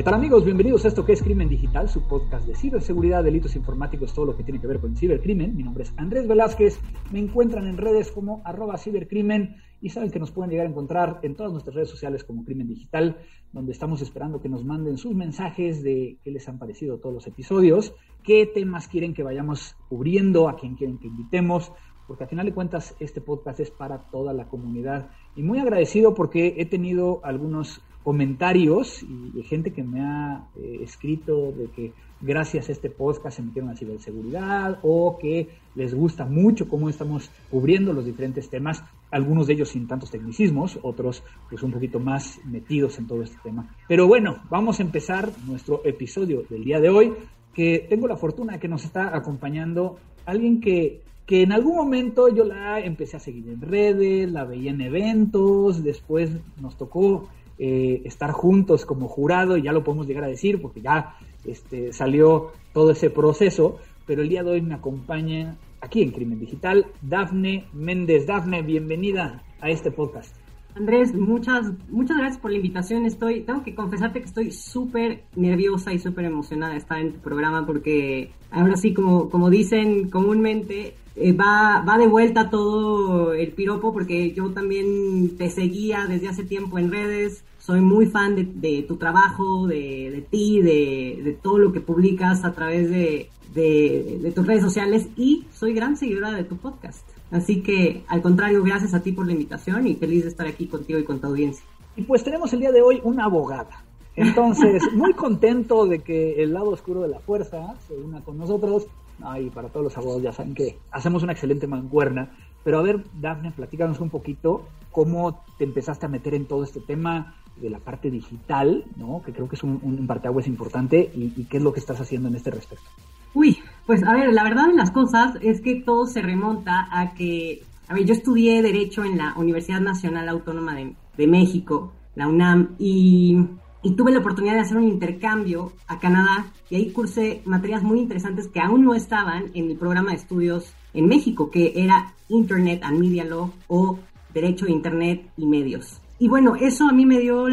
¿Qué tal amigos? Bienvenidos a esto que es Crimen Digital, su podcast de ciberseguridad, delitos informáticos, todo lo que tiene que ver con cibercrimen. Mi nombre es Andrés Velázquez, me encuentran en redes como arroba cibercrimen y saben que nos pueden llegar a encontrar en todas nuestras redes sociales como Crimen Digital, donde estamos esperando que nos manden sus mensajes de qué les han parecido todos los episodios, qué temas quieren que vayamos cubriendo, a quién quieren que invitemos, porque al final de cuentas este podcast es para toda la comunidad. Y muy agradecido porque he tenido algunos comentarios y, gente que me ha eh, escrito de que gracias a este podcast se metieron a ciberseguridad o que les gusta mucho cómo estamos cubriendo los diferentes temas, algunos de ellos sin tantos tecnicismos, otros pues un poquito más metidos en todo este tema. Pero bueno, vamos a empezar nuestro episodio del día de hoy, que tengo la fortuna que nos está acompañando alguien que que en algún momento yo la empecé a seguir en redes, la veía en eventos, después nos tocó eh, estar juntos como jurado, y ya lo podemos llegar a decir porque ya este, salió todo ese proceso, pero el día de hoy me acompaña aquí en Crimen Digital Dafne Méndez. Dafne, bienvenida a este podcast. Andrés, muchas, muchas gracias por la invitación. Estoy, tengo que confesarte que estoy súper nerviosa y súper emocionada de estar en tu programa porque ahora sí, como, como dicen comúnmente, eh, va, va de vuelta todo el piropo porque yo también te seguía desde hace tiempo en redes, soy muy fan de, tu trabajo, de, de ti, de, de, todo lo que publicas a través de, tus redes sociales y soy gran seguidora de tu podcast. Así que, al contrario, gracias a ti por la invitación y feliz de estar aquí contigo y con tu audiencia. Y pues tenemos el día de hoy una abogada. Entonces, muy contento de que el lado oscuro de la fuerza se una con nosotros. Ay, para todos los abogados ya saben que hacemos una excelente mancuerna. Pero a ver, Dafne, platícanos un poquito cómo te empezaste a meter en todo este tema, de la parte digital, ¿no? Que creo que es un, un parteaguas importante y, qué es lo que estás haciendo en este respecto. Uy, pues a ver, la verdad de las cosas es que todo se remonta a que, a ver, yo estudié Derecho en la Universidad Nacional Autónoma de, México, la UNAM, y, y, tuve la oportunidad de hacer un intercambio a Canadá y ahí cursé materias muy interesantes que aún no estaban en el programa de estudios en México, que era Internet and Media Law o Derecho de Internet y Medios. Y bueno, eso a mí me dio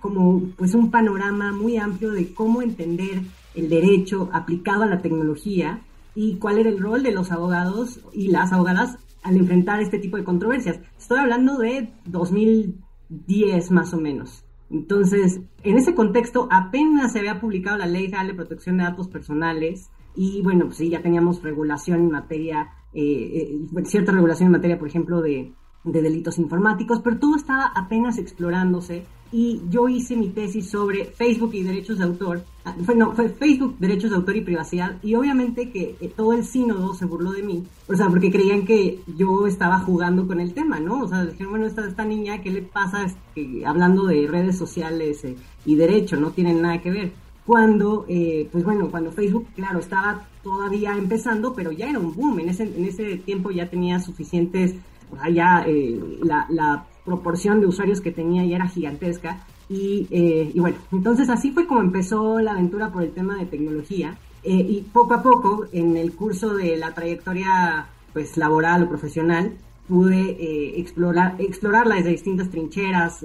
como pues un panorama muy amplio de cómo entender el derecho aplicado a la tecnología y cuál era el rol de los abogados y las abogadas al enfrentar este tipo de controversias. Estoy hablando de 2010 más o menos. Entonces, en ese contexto apenas se había publicado la Ley General de Protección de Datos Personales y bueno, pues sí, ya teníamos regulación en materia, eh, eh, cierta regulación en materia, por ejemplo, de de delitos informáticos, pero todo estaba apenas explorándose y yo hice mi tesis sobre Facebook y derechos de autor, ah, no, fue Facebook, derechos de autor y privacidad, y obviamente que eh, todo el sínodo se burló de mí, o sea, porque creían que yo estaba jugando con el tema, ¿no? O sea, dijeron, bueno, esta, esta niña, ¿qué le pasa hablando de redes sociales eh, y derecho? No tienen nada que ver. Cuando, eh, pues bueno, cuando Facebook, claro, estaba todavía empezando, pero ya era un boom, en ese, en ese tiempo ya tenía suficientes allá eh, la, proporción de usuarios que tenía ya era gigantesca. Y, eh, y, bueno, entonces así fue como empezó la aventura por el tema de tecnología. Eh, y poco a poco, en el curso de la trayectoria pues laboral o profesional, pude explorar, explorarla desde distintas trincheras,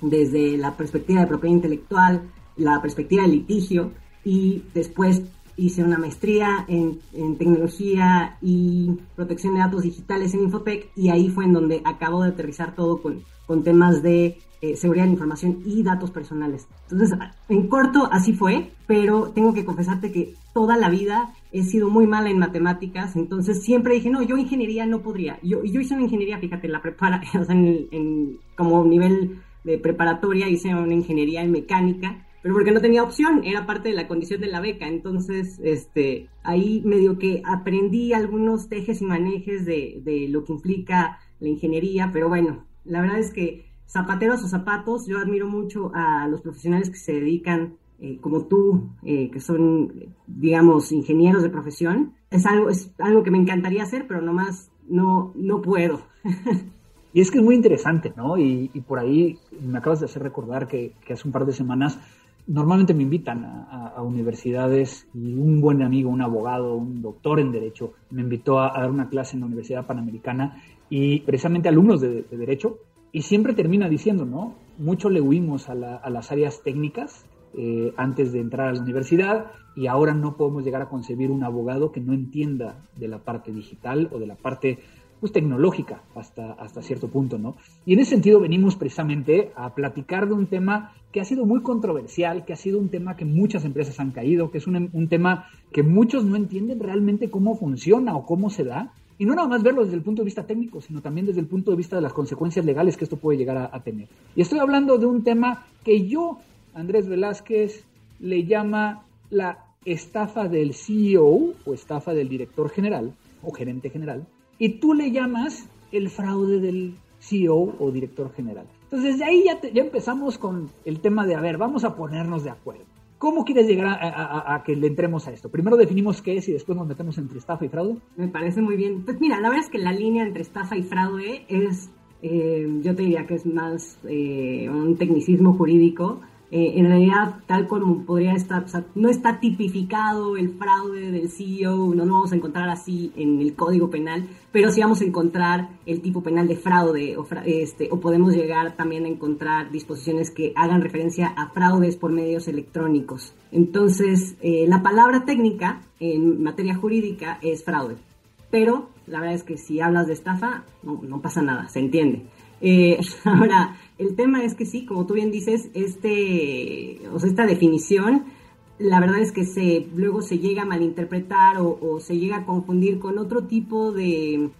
desde la perspectiva de propiedad intelectual, la perspectiva de litigio, y después hice una maestría en, tecnología y protección de datos digitales en Infotec y ahí fue en donde acabo de aterrizar todo con, con temas de eh, seguridad de información y datos personales. Entonces, en corto, así fue, pero tengo que confesarte que toda la vida he sido muy mala en matemáticas, entonces siempre dije, no, yo ingeniería no podría. Yo, yo hice una ingeniería, fíjate, la prepara, o sea, en, como nivel de preparatoria hice una ingeniería en mecánica pero porque no tenía opción, era parte de la condición de la beca. Entonces, este, ahí medio que aprendí algunos tejes y manejes de, de lo que implica la ingeniería, pero bueno, la verdad es que zapateros o zapatos, yo admiro mucho a los profesionales que se dedican eh, como tú, eh, que son, digamos, ingenieros de profesión. Es algo, es algo que me encantaría hacer, pero nomás no, no puedo. Y es que es muy interesante, ¿no? Y, por ahí me acabas de hacer recordar que, hace un par de semanas normalmente me invitan a, universidades y un buen amigo, un abogado, un doctor en Derecho, me invitó a, dar una clase en la Universidad Panamericana y precisamente alumnos de, Derecho, y siempre termina diciendo, ¿no? Mucho le huimos a, las áreas técnicas eh, antes de entrar a la universidad y ahora no podemos llegar a concebir un abogado que no entienda de la parte digital o de la parte pues, tecnológica hasta, hasta cierto punto, ¿no? Y en ese sentido venimos precisamente a platicar de un tema que ha sido muy controversial, que ha sido un tema que muchas empresas han caído, que es un, un tema que muchos no entienden realmente cómo funciona o cómo se da, y no nada más verlo desde el punto de vista técnico, sino también desde el punto de vista de las consecuencias legales que esto puede llegar a, a tener. Y estoy hablando de un tema que yo, Andrés Velázquez, le llama la estafa del CEO o estafa del director general o gerente general, y tú le llamas el fraude del CEO o director general. Entonces, de ahí ya, ya empezamos con el tema de, a ver, vamos a ponernos de acuerdo. ¿Cómo quieres llegar a, que le entremos a esto? Primero definimos qué es y después nos metemos entre estafa y fraude. Me parece muy bien. Pues mira, la verdad es que la línea entre estafa y fraude es, eh, yo te diría que es más eh, un tecnicismo jurídico eh, en realidad, tal como podría estar, no está tipificado el fraude del CEO, no lo vamos a encontrar así en el Código Penal, pero sí vamos a encontrar el tipo penal de fraude, o, este, o podemos llegar también a encontrar disposiciones que hagan referencia a fraudes por medios electrónicos. Entonces, eh, la palabra técnica en materia jurídica es fraude, pero la verdad es que si hablas de estafa, no pasa nada, se entiende. Eh, ahora, el tema es que sí, como tú bien dices, este, o sea, esta definición, la verdad es que se, luego se llega a malinterpretar o, se llega a confundir con otro tipo de,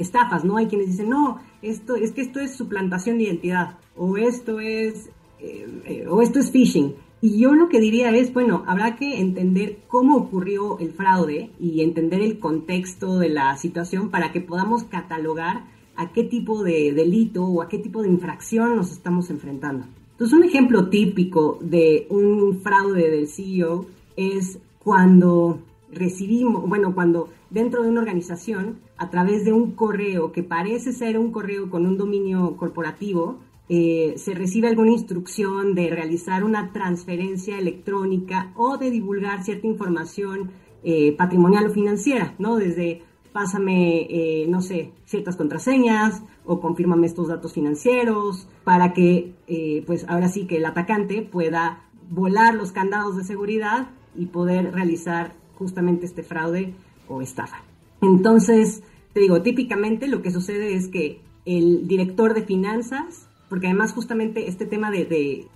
estafas, ¿no? Hay quienes dicen, no, esto, es que esto es suplantación de identidad, o esto es, eh, eh, o esto es phishing. Y yo lo que diría es, bueno, habrá que entender cómo ocurrió el fraude y entender el contexto de la situación para que podamos catalogar a qué tipo de delito o a qué tipo de infracción nos estamos enfrentando. Entonces, un ejemplo típico de un fraude del CEO es cuando recibimos, bueno, cuando dentro de una organización, a través de un correo que parece ser un correo con un dominio corporativo, eh, se recibe alguna instrucción de realizar una transferencia electrónica o de divulgar cierta información eh, patrimonial o financiera, ¿no? Desde pásame, eh, no sé, ciertas contraseñas o confírmame estos datos financieros para que, eh, pues ahora sí que el atacante pueda volar los candados de seguridad y poder realizar justamente este fraude o estafa. Entonces, te digo, típicamente lo que sucede es que el director de finanzas, porque además justamente este tema de, de,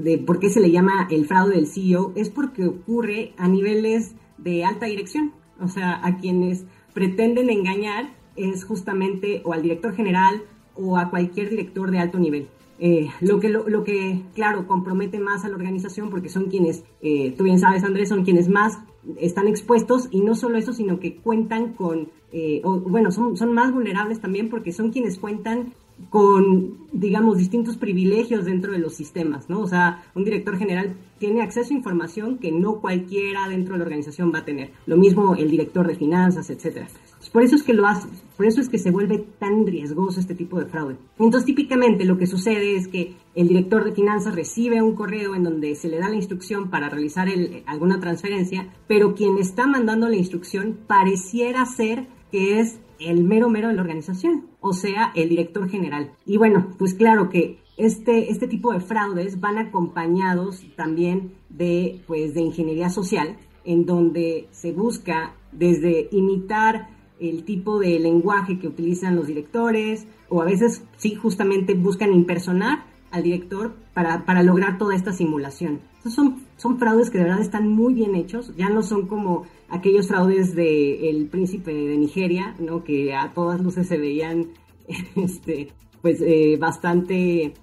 de por qué se le llama el fraude del CEO, es porque ocurre a niveles de alta dirección, o sea, a quienes pretenden engañar es justamente o al director general o a cualquier director de alto nivel. Eh, lo, que, lo, que, claro, compromete más a la organización porque son quienes, eh, tú bien sabes Andrés, son quienes más están expuestos y no solo eso, sino que cuentan con, eh, o, bueno, son, son más vulnerables también porque son quienes cuentan con, digamos, distintos privilegios dentro de los sistemas, ¿no? O sea, un director general tiene acceso a información que no cualquiera dentro de la organización va a tener. Lo mismo el director de finanzas, etcétera. Por eso es que lo hace, por eso es que se vuelve tan riesgoso este tipo de fraude. Entonces, típicamente lo que sucede es que el director de finanzas recibe un correo en donde se le da la instrucción para realizar alguna transferencia, pero quien está mandando la instrucción pareciera ser que es el mero mero de la organización, o sea, el director general. Y bueno, pues claro que este, este tipo de fraudes van acompañados también de, pues, de ingeniería social, en donde se busca desde imitar el tipo de lenguaje que utilizan los directores, o a veces sí justamente buscan impersonar al director para, para lograr toda esta simulación. Son, son fraudes que de verdad están muy bien hechos, ya no son como aquellos fraudes de el príncipe de Nigeria, ¿no? que a todas luces se veían este, pues eh, bastante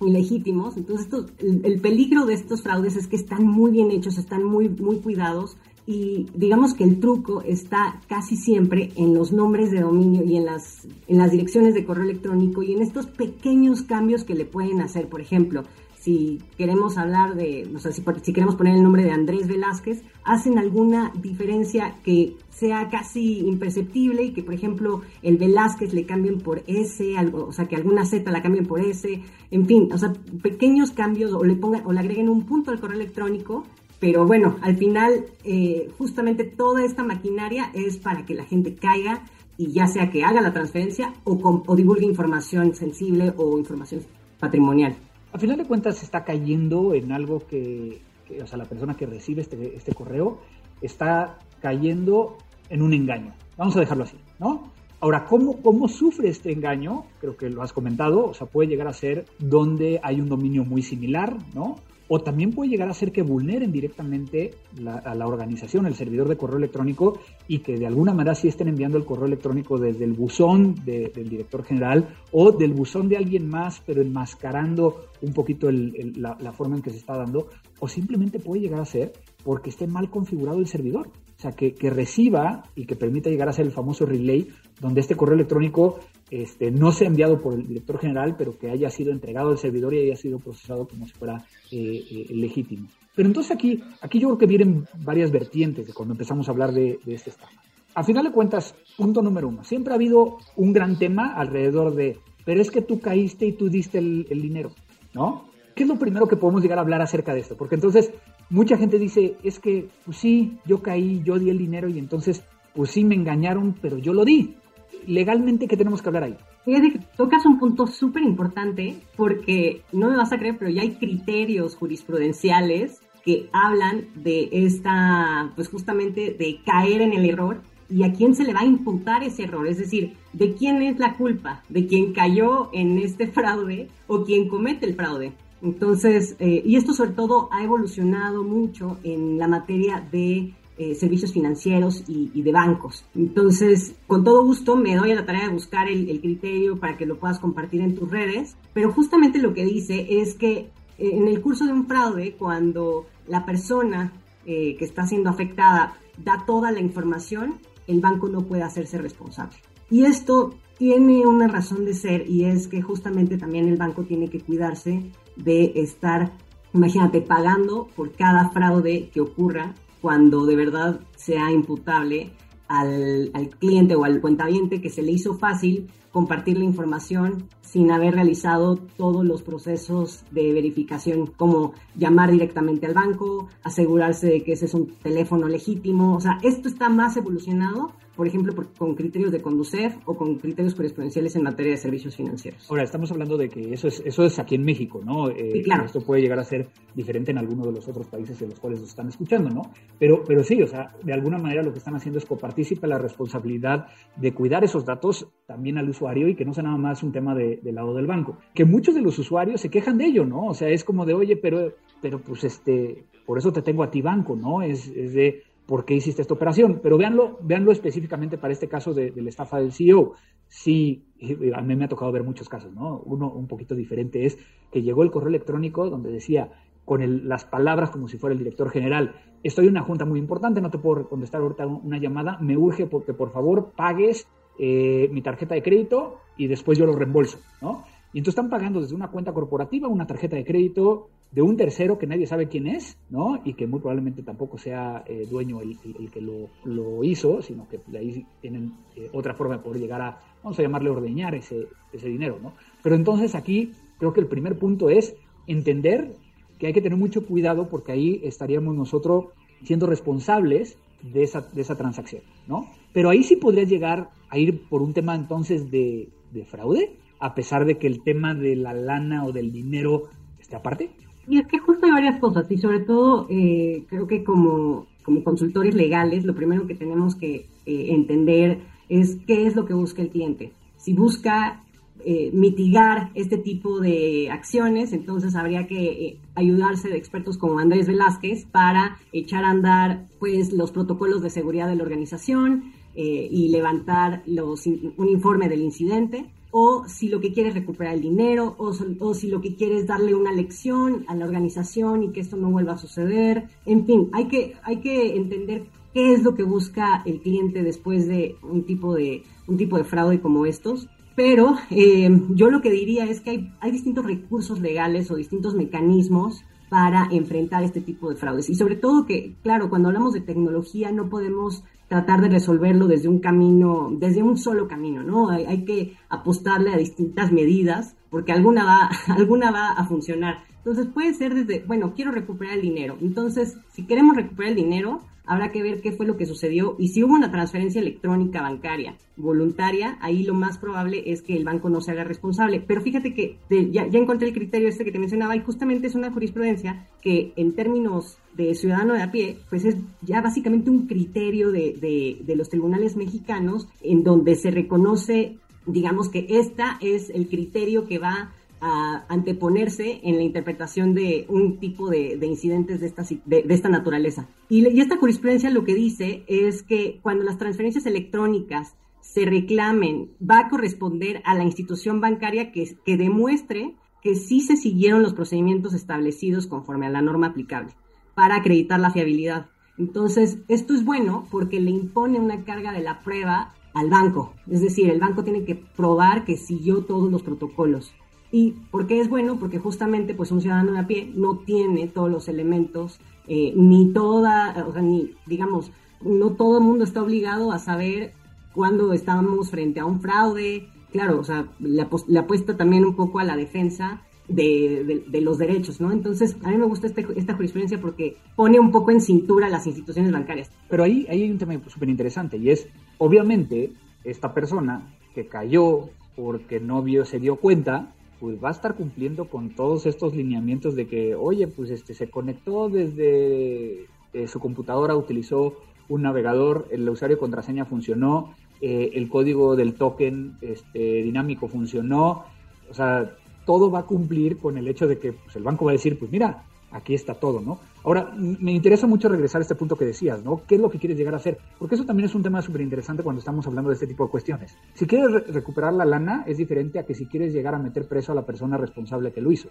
ilegítimos. Entonces, el, peligro de estos fraudes es que están muy bien hechos, están muy, muy cuidados y digamos que el truco está casi siempre en los nombres de dominio y en las, en las direcciones de correo electrónico y en estos pequeños cambios que le pueden hacer. Por ejemplo, si queremos hablar de, o sea, si, si, queremos poner el nombre de Andrés Velázquez, hacen alguna diferencia que sea casi imperceptible y que, por ejemplo, el Velázquez le cambien por S, o sea, que alguna Z la cambien por S, en fin, o sea, pequeños cambios o le pongan o le agreguen un punto al correo electrónico pero bueno, al final, eh, justamente toda esta maquinaria es para que la gente caiga y ya sea que haga la transferencia o, o divulgue información sensible o información patrimonial. A final de cuentas, está cayendo en algo que, o sea, la persona que recibe este, este correo está cayendo en un engaño. Vamos a dejarlo así, ¿no? Ahora, ¿cómo, ¿cómo sufre este engaño? Creo que lo has comentado, o sea, puede llegar a ser donde hay un dominio muy similar, ¿no? O también puede llegar a ser que vulneren directamente a la organización, el servidor de correo electrónico y que de alguna manera sí estén enviando el correo electrónico desde el buzón del director general o del buzón de alguien más, pero enmascarando un poquito la, forma en que se está dando, o simplemente puede llegar a ser porque esté mal configurado el servidor. O sea, que, que reciba y que permita llegar a ser el famoso relay, donde este correo electrónico este, no sea enviado por el director general, pero que haya sido entregado al servidor y haya sido procesado como si fuera eh, eh, legítimo. Pero entonces aquí, aquí yo creo que vienen varias vertientes de cuando empezamos a hablar de, este estafa. A final de cuentas, punto número uno, siempre ha habido un gran tema alrededor de, pero es que tú caíste y tú diste el, el dinero, ¿no? ¿Qué es lo primero que podemos llegar a hablar acerca de esto? Porque entonces mucha gente dice, es que, pues sí, yo caí, yo di el dinero y entonces, pues sí, me engañaron, pero yo lo di legalmente, ¿qué tenemos que hablar ahí? Fíjate tocas un punto súper importante porque no me vas a creer, pero ya hay criterios jurisprudenciales que hablan de esta, pues justamente de caer en el error y a quién se le va a imputar ese error, es decir, de quién es la culpa, de quién cayó en este fraude o quién comete el fraude. Entonces, eh, y esto sobre todo ha evolucionado mucho en la materia de eh, servicios financieros y, de bancos. Entonces, con todo gusto me doy a la tarea de buscar el, criterio para que lo puedas compartir en tus redes, pero justamente lo que dice es que eh, en el curso de un fraude, cuando la persona eh, que está siendo afectada da toda la información, el banco no puede hacerse responsable. Y esto tiene una razón de ser y es que justamente también el banco tiene que cuidarse de estar, imagínate, pagando por cada fraude que ocurra cuando de verdad sea imputable al, cliente o al cuentaviente que se le hizo fácil compartir la información sin haber realizado todos los procesos de verificación, como llamar directamente al banco, asegurarse de que ese es un teléfono legítimo. O sea, esto está más evolucionado por ejemplo, con criterios de conducir o con criterios correspondenciales en materia de servicios financieros. Ahora, estamos hablando de que eso es, eso es aquí en México, ¿no? Eh, claro. Esto puede llegar a ser diferente en alguno de los otros países en los cuales nos están escuchando, ¿no? Pero, pero sí, o sea, de alguna manera lo que están haciendo es copartícipe la responsabilidad de cuidar esos datos también al usuario y que no sea nada más un tema de, del lado del banco. Que muchos de los usuarios se quejan de ello, ¿no? O sea, es como de, oye, pero, pero pues este, por eso te tengo a ti banco, ¿no? Es, es de por qué hiciste esta operación. Pero véanlo, véanlo específicamente para este caso de, la estafa del CEO. Sí, a mí me ha tocado ver muchos casos, ¿no? Uno un poquito diferente es que llegó el correo electrónico donde decía con las palabras como si fuera el director general, estoy en una junta muy importante, no te puedo contestar ahorita una llamada, me urge porque por favor pagues eh, mi tarjeta de crédito y después yo lo reembolso, ¿no? Y entonces están pagando desde una cuenta corporativa una tarjeta de crédito de un tercero que nadie sabe quién es, ¿no? Y que muy probablemente tampoco sea eh, dueño el, que lo, hizo, sino que de ahí tienen eh, otra forma de poder llegar a, vamos a llamarle ordeñar ese, ese dinero, ¿no? Pero entonces aquí creo que el primer punto es entender que hay que tener mucho cuidado porque ahí estaríamos nosotros siendo responsables de esa, de esa transacción, ¿no? Pero ahí sí podrías llegar a ir por un tema entonces de fraude, a pesar de que el tema de la lana o del dinero esté aparte. Y es que justo hay varias cosas y sobre todo eh, creo que como, como consultores legales lo primero que tenemos que eh, entender es qué es lo que busca el cliente. Si busca eh, mitigar este tipo de acciones, entonces habría que ayudarse de expertos como Andrés Velázquez para echar a andar pues los protocolos de seguridad de la organización y levantar los, un informe del incidente o si lo que quieres es recuperar el dinero, o, o, si lo que quieres es darle una lección a la organización y que esto no vuelva a suceder. En fin, hay que, hay que entender qué es lo que busca el cliente después de un tipo de, un tipo de fraude como estos. pero eh, yo lo que diría es que hay, hay distintos recursos legales o distintos mecanismos para enfrentar este tipo de fraudes. Y sobre todo que, claro, cuando hablamos de tecnología no podemos tratar de resolverlo desde un camino, desde un solo camino, ¿no? Hay, hay, que apostarle a distintas medidas porque alguna va, alguna va a funcionar. Entonces puede ser desde, bueno, quiero recuperar el dinero. Entonces, si queremos recuperar el dinero, habrá que ver qué fue lo que sucedió y si hubo una transferencia electrónica bancaria voluntaria, ahí lo más probable es que el banco no se haga responsable. Pero fíjate que ya, ya, encontré el criterio este que te mencionaba y justamente es una jurisprudencia que en términos de ciudadano de a pie, pues es ya básicamente un criterio de, de, los tribunales mexicanos en donde se reconoce, digamos que esta es el criterio que va a anteponerse en la interpretación de un tipo de, de incidentes de esta, de, de esta naturaleza. Y, y, esta jurisprudencia lo que dice es que cuando las transferencias electrónicas se reclamen, va a corresponder a la institución bancaria que, que demuestre que sí se siguieron los procedimientos establecidos conforme a la norma aplicable para acreditar la fiabilidad. Entonces, esto es bueno porque le impone una carga de la prueba al banco. Es decir, el banco tiene que probar que siguió todos los protocolos. ¿Y por qué es bueno? Porque justamente pues un ciudadano de a pie no tiene todos los elementos, eh, ni toda, o sea, ni, digamos, no todo el mundo está obligado a saber cuándo estamos frente a un fraude. Claro, o sea, le, apuesta también un poco a la defensa de, los derechos, ¿no? Entonces, a mí me gusta este, esta jurisprudencia porque pone un poco en cintura las instituciones bancarias. Pero ahí, ahí hay un tema súper interesante y es, obviamente, esta persona que cayó porque no vio, se dio cuenta, pues va a estar cumpliendo con todos estos lineamientos de que, oye, pues este se conectó desde eh, su computadora, utilizó un navegador, el usuario contraseña funcionó, eh, el código del token este, dinámico funcionó, o sea, todo va a cumplir con el hecho de que pues, el banco va a decir, pues mira, aquí está todo, ¿no? Ahora, me interesa mucho regresar a este punto que decías, ¿no? ¿Qué es lo que quieres llegar a hacer? Porque eso también es un tema súper interesante cuando estamos hablando de este tipo de cuestiones. Si quieres re recuperar la lana, es diferente a que si quieres llegar a meter preso a la persona responsable que lo hizo,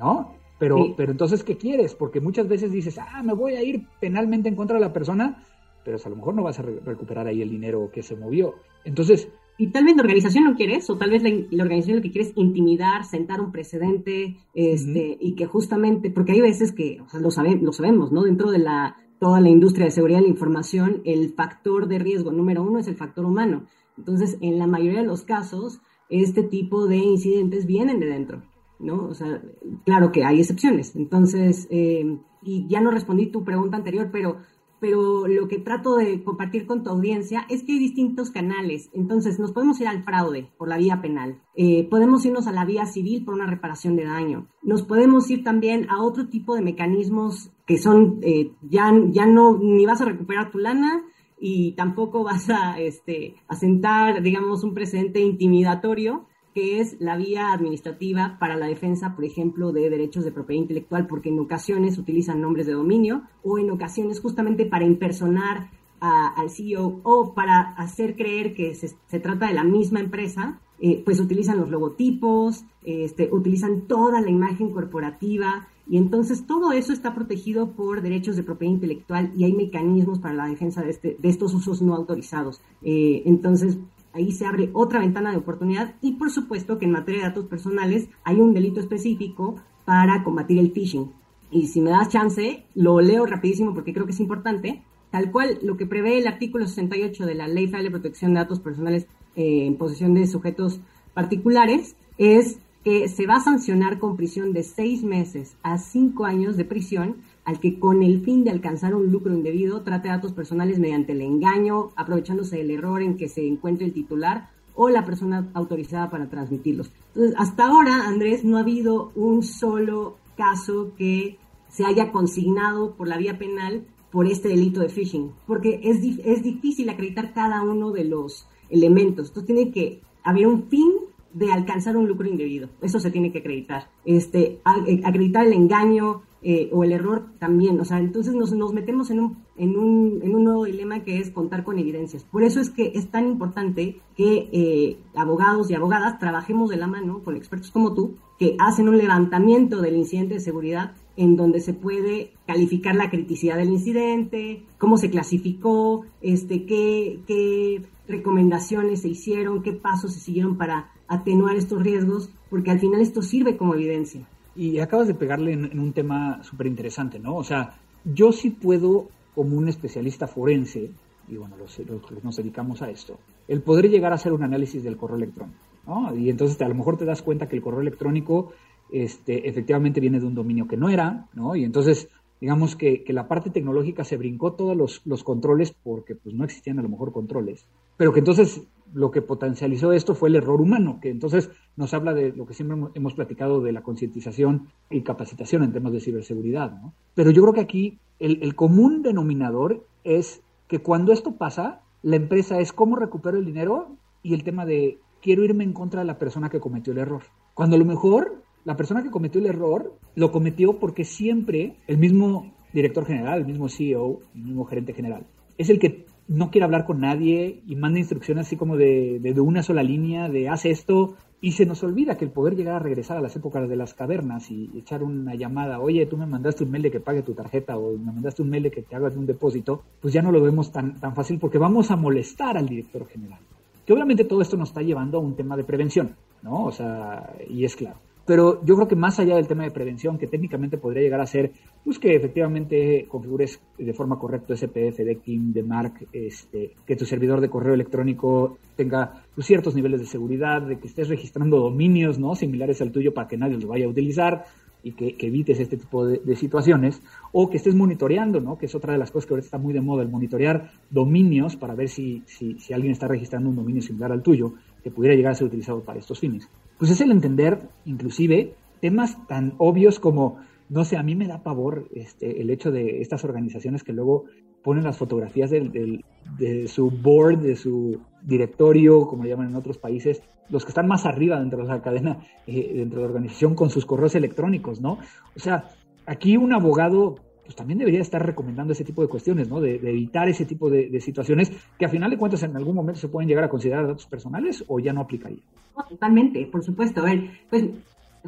¿no? Pero, sí. pero entonces, ¿qué quieres? Porque muchas veces dices, ah, me voy a ir penalmente en contra de la persona, pero a lo mejor no vas a re recuperar ahí el dinero que se movió. Entonces, y tal vez la organización no quiere eso, tal vez la, la, organización lo que quiere es intimidar, sentar un precedente, este, uh -huh. y que justamente, porque hay veces que, o sea, lo, sabe, lo sabemos, ¿no? Dentro de la, toda la industria de seguridad de la información, el factor de riesgo número uno es el factor humano. Entonces, en la mayoría de los casos, este tipo de incidentes vienen de dentro, ¿no? O sea, claro que hay excepciones. Entonces, eh, y ya no respondí tu pregunta anterior, pero pero lo que trato de compartir con tu audiencia es que hay distintos canales. Entonces, nos podemos ir al fraude por la vía penal, eh, podemos irnos a la vía civil por una reparación de daño, nos podemos ir también a otro tipo de mecanismos que son, eh, ya, ya no, ni vas a recuperar tu lana y tampoco vas a, este, a sentar, digamos, un precedente intimidatorio que es la vía administrativa para la defensa, por ejemplo, de derechos de propiedad intelectual, porque en ocasiones utilizan nombres de dominio o en ocasiones justamente para impersonar al CEO o para hacer creer que se, trata de la misma empresa, eh, pues utilizan los logotipos, este, utilizan toda la imagen corporativa y entonces todo eso está protegido por derechos de propiedad intelectual y hay mecanismos para la defensa de, este, estos usos no autorizados. Eh, entonces, ahí se abre otra ventana de oportunidad y por supuesto que en materia de datos personales hay un delito específico para combatir el phishing. Y si me das chance, lo leo rapidísimo porque creo que es importante. Tal cual, lo que prevé el artículo 68 de la Ley Federal de Protección de Datos Personales eh, en posesión de sujetos particulares es que se va a sancionar con prisión de seis meses a cinco años de prisión al que con el fin de alcanzar un lucro indebido trate datos personales mediante el engaño, aprovechándose del error en que se encuentre el titular o la persona autorizada para transmitirlos. Entonces, hasta ahora, Andrés, no ha habido un solo caso que se haya consignado por la vía penal por este delito de phishing, porque es, es difícil acreditar cada uno de los elementos. Entonces, tiene que haber un fin de alcanzar un lucro indebido. Eso se tiene que acreditar. Este, acreditar el engaño, eh, o el error también. O sea, entonces nos, nos metemos en un, en, un, en un nuevo dilema que es contar con evidencias. Por eso es que es tan importante que eh, abogados y abogadas trabajemos de la mano con expertos como tú, que hacen un levantamiento del incidente de seguridad en donde se puede calificar la criticidad del incidente, cómo se clasificó, este, qué, qué recomendaciones se hicieron, qué pasos se siguieron para atenuar estos riesgos, porque al final esto sirve como evidencia. Y acabas de pegarle en, un tema súper interesante, ¿no? O sea, yo sí puedo, como un especialista forense, y bueno, los, que nos dedicamos a esto, el poder llegar a hacer un análisis del correo electrónico, ¿no? Y entonces a lo mejor te das cuenta que el correo electrónico este, efectivamente viene de un dominio que no era, ¿no? Y entonces, digamos que, la parte tecnológica se brincó todos los, los, controles porque pues no existían a lo mejor controles, pero que entonces lo que potencializó esto fue el error humano, que entonces nos habla de lo que siempre hemos platicado de la concientización y capacitación en temas de ciberseguridad. ¿no? Pero yo creo que aquí el, común denominador es que cuando esto pasa, la empresa es cómo recupero el dinero y el tema de quiero irme en contra de la persona que cometió el error. Cuando a lo mejor la persona que cometió el error lo cometió porque siempre el mismo director general, el mismo CEO, el mismo gerente general, es el que no quiere hablar con nadie y manda instrucciones así como de, de, una sola línea, de haz esto, y se nos olvida que el poder llegar a regresar a las épocas de las cavernas y echar una llamada, oye, tú me mandaste un mail de que pague tu tarjeta o me mandaste un mail de que te hagas un depósito, pues ya no lo vemos tan, tan fácil porque vamos a molestar al director general. Que obviamente todo esto nos está llevando a un tema de prevención, ¿no? O sea, y es claro. Pero yo creo que más allá del tema de prevención, que técnicamente podría llegar a ser, pues que efectivamente configures de forma correcta SPF, de Kim, de Mark, este, que tu servidor de correo electrónico tenga pues, ciertos niveles de seguridad, de que estés registrando dominios ¿no? similares al tuyo para que nadie los vaya a utilizar y que, evites este tipo de, situaciones, o que estés monitoreando, ¿no? que es otra de las cosas que ahorita está muy de moda, el monitorear dominios para ver si, si, si alguien está registrando un dominio similar al tuyo que pudiera llegar a ser utilizado para estos fines pues es el entender, inclusive, temas tan obvios como, no sé, a mí me da pavor este, el hecho de estas organizaciones que luego ponen las fotografías de su board, de su directorio, como le llaman en otros países, los que están más arriba dentro de la cadena, eh, dentro de la organización, con sus correos electrónicos, ¿no? O sea, aquí un abogado pues también debería estar recomendando ese tipo de cuestiones, ¿no? De, evitar ese tipo de, situaciones que a final de cuentas en algún momento se pueden llegar a considerar datos personales o ya no aplicaría. totalmente, por supuesto. A ver, pues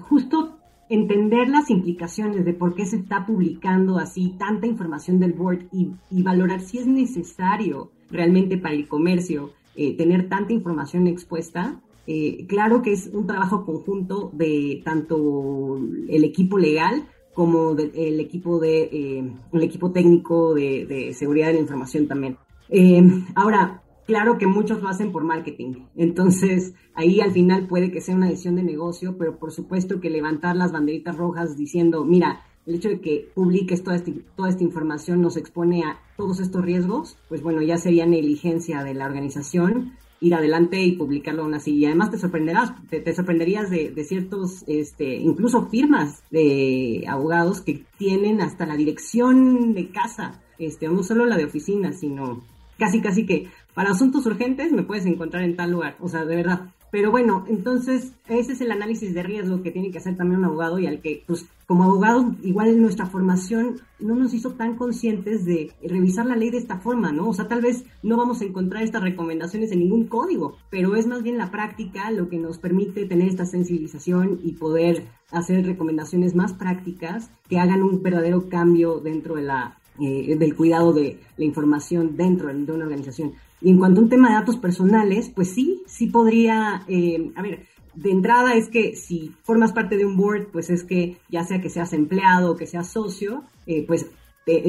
justo entender las implicaciones de por qué se está publicando así tanta información del board y, valorar si es necesario realmente para el comercio eh, tener tanta información expuesta, eh, claro que es un trabajo conjunto de tanto el equipo legal como el equipo de eh, el equipo técnico de, seguridad de la información también. Eh, ahora, claro que muchos lo hacen por marketing, entonces ahí al final puede que sea una decisión de negocio, pero por supuesto que levantar las banderitas rojas diciendo, mira, el hecho de que publiques toda, este, toda esta información nos expone a todos estos riesgos, pues bueno, ya sería negligencia de la organización ir adelante y publicarlo aún así. Y además te sorprenderás, te, sorprenderías de, ciertos, este, incluso firmas de abogados que tienen hasta la dirección de casa, este, no solo la de oficina, sino casi casi que para asuntos urgentes me puedes encontrar en tal lugar. O sea, de verdad, pero bueno, entonces ese es el análisis de riesgo que tiene que hacer también un abogado y al que, pues, como abogado, igual nuestra formación no nos hizo tan conscientes de revisar la ley de esta forma, ¿no? O sea, tal vez no vamos a encontrar estas recomendaciones en ningún código, pero es más bien la práctica lo que nos permite tener esta sensibilización y poder hacer recomendaciones más prácticas que hagan un verdadero cambio dentro de la eh, del cuidado de la información dentro de una organización. Y en cuanto a un tema de datos personales, pues sí, sí podría, eh, a ver, de entrada es que si formas parte de un board, pues es que ya sea que seas empleado o que seas socio, eh, pues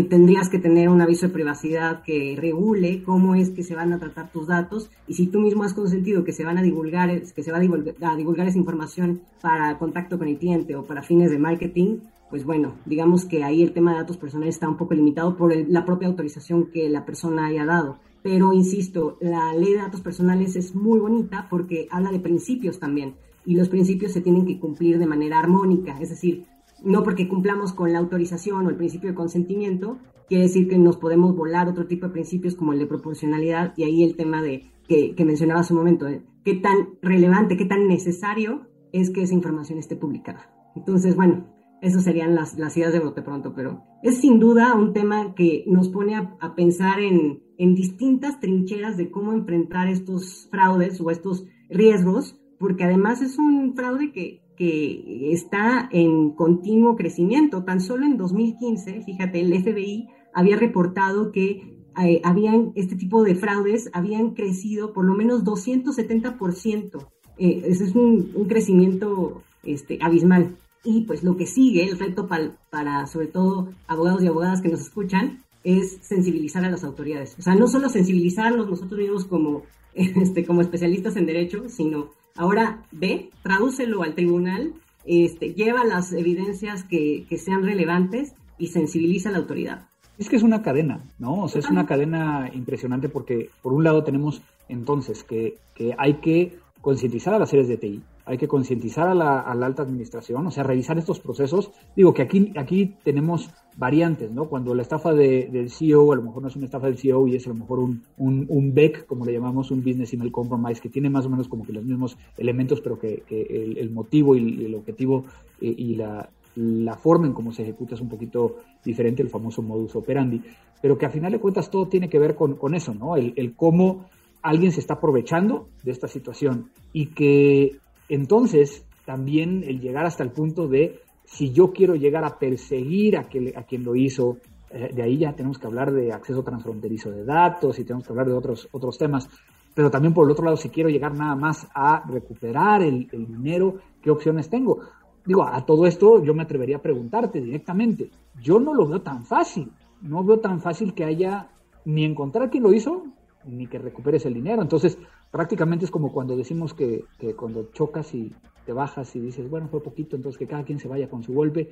tendrías que tener un aviso de privacidad que regule cómo es que se van a tratar tus datos y si tú mismo has consentido que se van a divulgar, que se va a divulgar esa información para contacto con el cliente o para fines de marketing, pues bueno, digamos que ahí el tema de datos personales está un poco limitado por la propia autorización que la persona haya dado. Pero insisto, la ley de datos personales es muy bonita porque habla de principios también y los principios se tienen que cumplir de manera armónica, es decir, no porque cumplamos con la autorización o el principio de consentimiento, quiere decir que nos podemos volar otro tipo de principios como el de proporcionalidad y ahí el tema de que, mencionaba hace un momento, qué tan relevante, qué tan necesario es que esa información esté publicada. Entonces, bueno, esas serían las, las ideas de bote pronto, pero es sin duda un tema que nos pone a, pensar en, en, distintas trincheras de cómo enfrentar estos fraudes o estos riesgos, porque además es un fraude que que está en continuo crecimiento. Tan solo en 2015, fíjate, el FBI había reportado que eh, habían este tipo de fraudes habían crecido por lo menos 270%. Eh, ese es un, crecimiento este, abismal. Y pues lo que sigue, el reto para sobre todo abogados y abogadas que nos escuchan, es sensibilizar a las autoridades. O sea, no solo sensibilizarlos nosotros mismos como, este, como especialistas en derecho, sino ahora ve, tradúcelo al tribunal, este, lleva las evidencias que, que sean relevantes y sensibiliza a la autoridad. Es que es una cadena, ¿no? O sea, es una cadena impresionante porque por un lado tenemos entonces que, que hay que concientizar a las series de TI, hay que concientizar a la, alta administración, o sea, revisar estos procesos. Digo que aquí, aquí tenemos variantes, ¿no? Cuando la estafa del CEO, a lo mejor no es una estafa del CEO y es a lo mejor un, un, un BEC, como le llamamos, un Business Email Compromise, que tiene más o menos como que los mismos elementos, pero que, el, motivo y el objetivo eh, y la, la forma en cómo se ejecuta es un poquito diferente, el famoso modus operandi, pero que a final de cuentas todo tiene que ver con, con eso, ¿no? El cómo alguien se está aprovechando de esta situación y que entonces, también el llegar hasta el punto de si yo quiero llegar a perseguir a, a quien lo hizo, eh, de ahí ya tenemos que hablar de acceso transfronterizo de datos y tenemos que hablar de otros, otros temas. Pero también por el otro lado, si quiero llegar nada más a recuperar el, el dinero, ¿qué opciones tengo? Digo, a todo esto yo me atrevería a preguntarte directamente. Yo no lo veo tan fácil. No veo tan fácil que haya ni encontrar quién lo hizo, ni que recuperes el dinero. Entonces, prácticamente es como cuando decimos que, cuando chocas y te bajas y dices, bueno, fue poquito, entonces que cada quien se vaya con su golpe.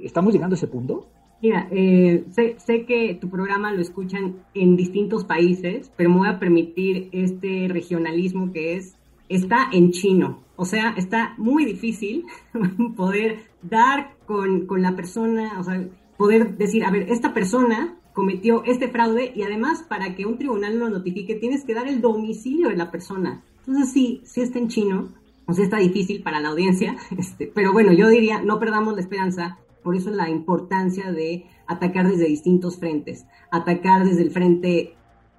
¿Estamos llegando a ese punto? Mira, eh, sé, sé, que tu programa lo escuchan en distintos países, pero me voy a permitir este regionalismo que es, está en chino. O sea, está muy difícil poder dar con, con la persona, o sea, poder decir, a ver, esta persona cometió este fraude y además para que un tribunal lo notifique tienes que dar el domicilio de la persona. Entonces sí, sí está en chino, o sea, está difícil para la audiencia, este, pero bueno, yo diría, no perdamos la esperanza, por eso la importancia de atacar desde distintos frentes, atacar desde el frente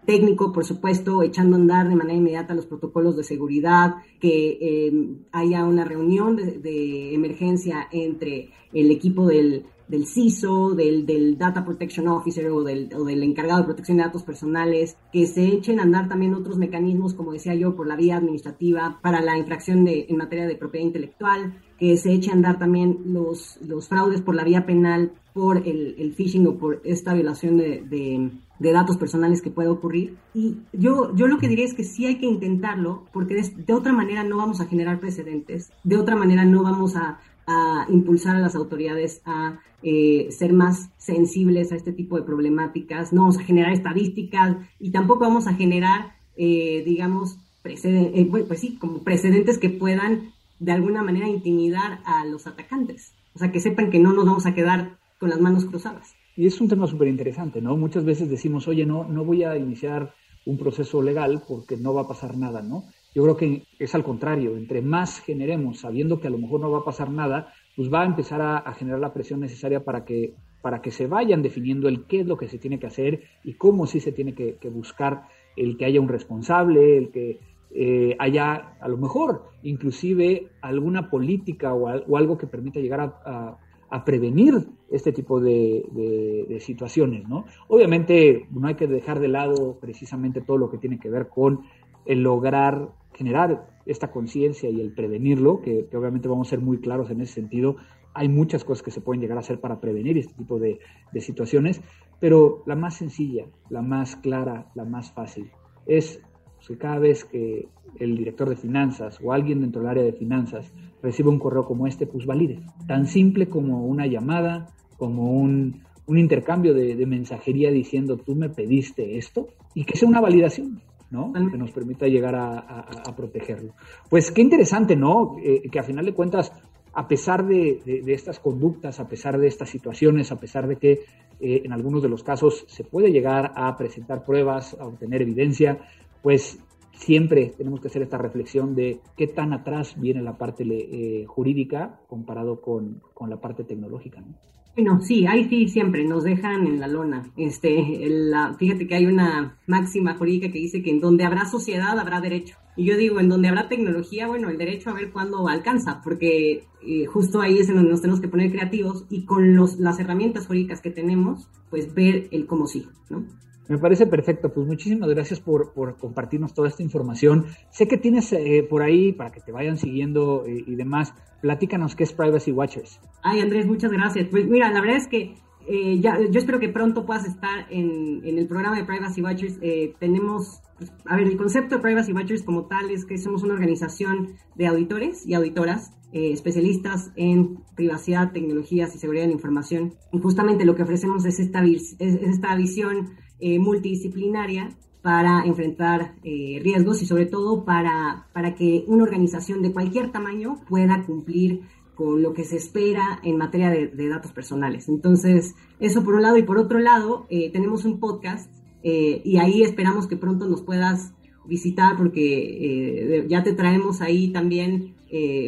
técnico, por supuesto, echando a andar de manera inmediata los protocolos de seguridad, que eh, haya una reunión de, emergencia entre el equipo del, del CISO, del, del, Data Protection Officer o del, o del, encargado de protección de datos personales, que se echen a andar también otros mecanismos, como decía yo, por la vía administrativa para la infracción de, en materia de propiedad intelectual, que se eche a andar también los, los fraudes por la vía penal, por el, el phishing o por esta violación de, de, datos personales que puede ocurrir. Y yo, yo lo que diría es que sí hay que intentarlo, porque de, de otra manera no vamos a generar precedentes, de otra manera no vamos a, a impulsar a las autoridades a eh, ser más sensibles a este tipo de problemáticas, no vamos a generar estadísticas y tampoco vamos a generar, eh, digamos, eh, pues sí, como precedentes que puedan de alguna manera intimidar a los atacantes. O sea, que sepan que no nos vamos a quedar con las manos cruzadas. Y es un tema súper interesante, ¿no? Muchas veces decimos, oye, no, no voy a iniciar un proceso legal porque no va a pasar nada, ¿no? Yo creo que es al contrario, entre más generemos sabiendo que a lo mejor no va a pasar nada, pues va a empezar a, generar la presión necesaria para que, para que se vayan definiendo el qué es lo que se tiene que hacer y cómo sí se tiene que, buscar el que haya un responsable, el que eh, haya a lo mejor inclusive alguna política o, algo que permita llegar a, prevenir este tipo de, situaciones, ¿no? Obviamente no hay que dejar de lado precisamente todo lo que tiene que ver con el lograr generar esta conciencia y el prevenirlo, que, obviamente vamos a ser muy claros en ese sentido. Hay muchas cosas que se pueden llegar a hacer para prevenir este tipo de, situaciones, pero la más sencilla, la más clara, la más fácil es que cada vez que el director de finanzas o alguien dentro del área de finanzas recibe un correo como este, pues valide. Tan simple como una llamada, como un, intercambio de, de, mensajería diciendo tú me pediste esto y que sea una validación. Que nos permita llegar a, protegerlo. Pues qué interesante, ¿no? Eh, que a final de cuentas, a pesar de, estas conductas, a pesar de estas situaciones, a pesar de que eh, en algunos de los casos se puede llegar a presentar pruebas, a obtener evidencia, pues siempre tenemos que hacer esta reflexión de qué tan atrás viene la parte eh, jurídica comparado con, con, la parte tecnológica. ¿no? Bueno, sí, ahí sí siempre nos dejan en la lona. Este, la, fíjate que hay una máxima jurídica que dice que en donde habrá sociedad habrá derecho. Y yo digo, en donde habrá tecnología, bueno, el derecho a ver cuándo alcanza, porque eh, justo ahí es en donde nos tenemos que poner creativos y con los, las herramientas jurídicas que tenemos, pues ver el cómo sí, ¿no? Me parece perfecto. Pues muchísimas gracias por, por compartirnos toda esta información. Sé que tienes eh, por ahí, para que te vayan siguiendo eh, y demás, platícanos qué es Privacy Watchers. Ay, Andrés, muchas gracias. Pues mira, la verdad es que eh, ya, yo espero que pronto puedas estar en, en el programa de Privacy Watchers. tenemos, pues, a ver, el concepto de Privacy Watchers como tal es que somos una organización de auditores y auditoras especialistas en privacidad, tecnologías y seguridad de la información. Y justamente lo que ofrecemos es esta, es esta visión eh, multidisciplinaria para enfrentar eh, riesgos y sobre todo para, para que una organización de cualquier tamaño pueda cumplir con lo que se espera en materia de, datos personales. Entonces, eso por un lado y por otro lado, eh, tenemos un podcast y ahí esperamos que pronto nos puedas visitar porque ya te traemos ahí también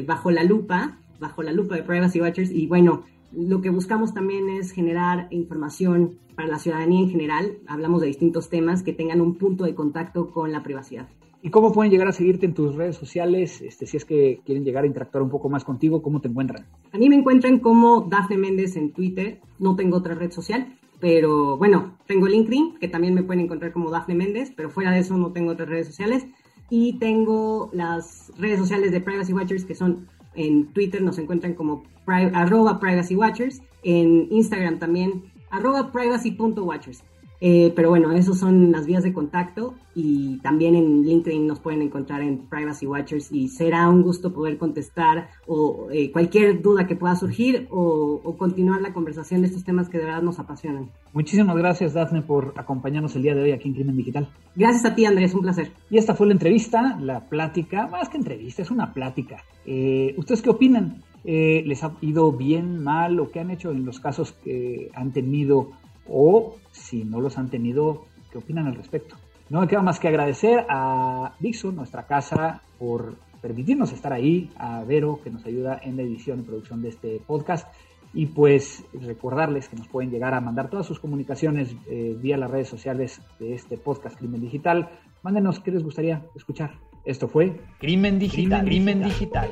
bajo la lupa, bajo la lupa de Privacy Watchers y bueno, lo que buscamos también es generar información para la ciudadanía en general. Hablamos de distintos temas que tengan un punto de contacto con la privacidad. ¿Y cómo pueden llegar a seguirte en tus redes sociales? Este, si es que quieren llegar a interactuar un poco más contigo, ¿cómo te encuentran? A mí me encuentran como Dafne Méndez en Twitter. No tengo otra red social, pero bueno, tengo LinkedIn, que también me pueden encontrar como Dafne Méndez, pero fuera de eso no tengo otras redes sociales. Y tengo las redes sociales de Privacy Watchers, que son en Twitter nos encuentran como arroba Privacy Watchers, en Instagram también arroba privacy.watchers. Eh, pero bueno, esos son las vías de contacto y también en LinkedIn nos pueden encontrar en Privacy Watchers y será un gusto poder contestar o eh, cualquier duda que pueda surgir o, continuar la conversación de estos temas que de verdad nos apasionan. Muchísimas gracias Daphne por acompañarnos el día de hoy aquí en Crimen Digital. Gracias a ti Andrés, un placer. Y esta fue la entrevista, la plática, más que entrevista, es una plática. Eh, ¿Ustedes qué opinan? ¿Les ha ido bien, mal o qué han hecho en los casos que han tenido o si no los han tenido, ¿qué opinan al respecto? No me queda más que agradecer a Dixon, nuestra casa, por permitirnos estar ahí, a Vero, que nos ayuda en la edición y producción de este podcast, y pues recordarles que nos pueden llegar a mandar todas sus comunicaciones eh, vía las redes sociales de este podcast Crimen Digital. Mándenos qué les gustaría escuchar. Esto fue Crimen Digital. Crimen Digital.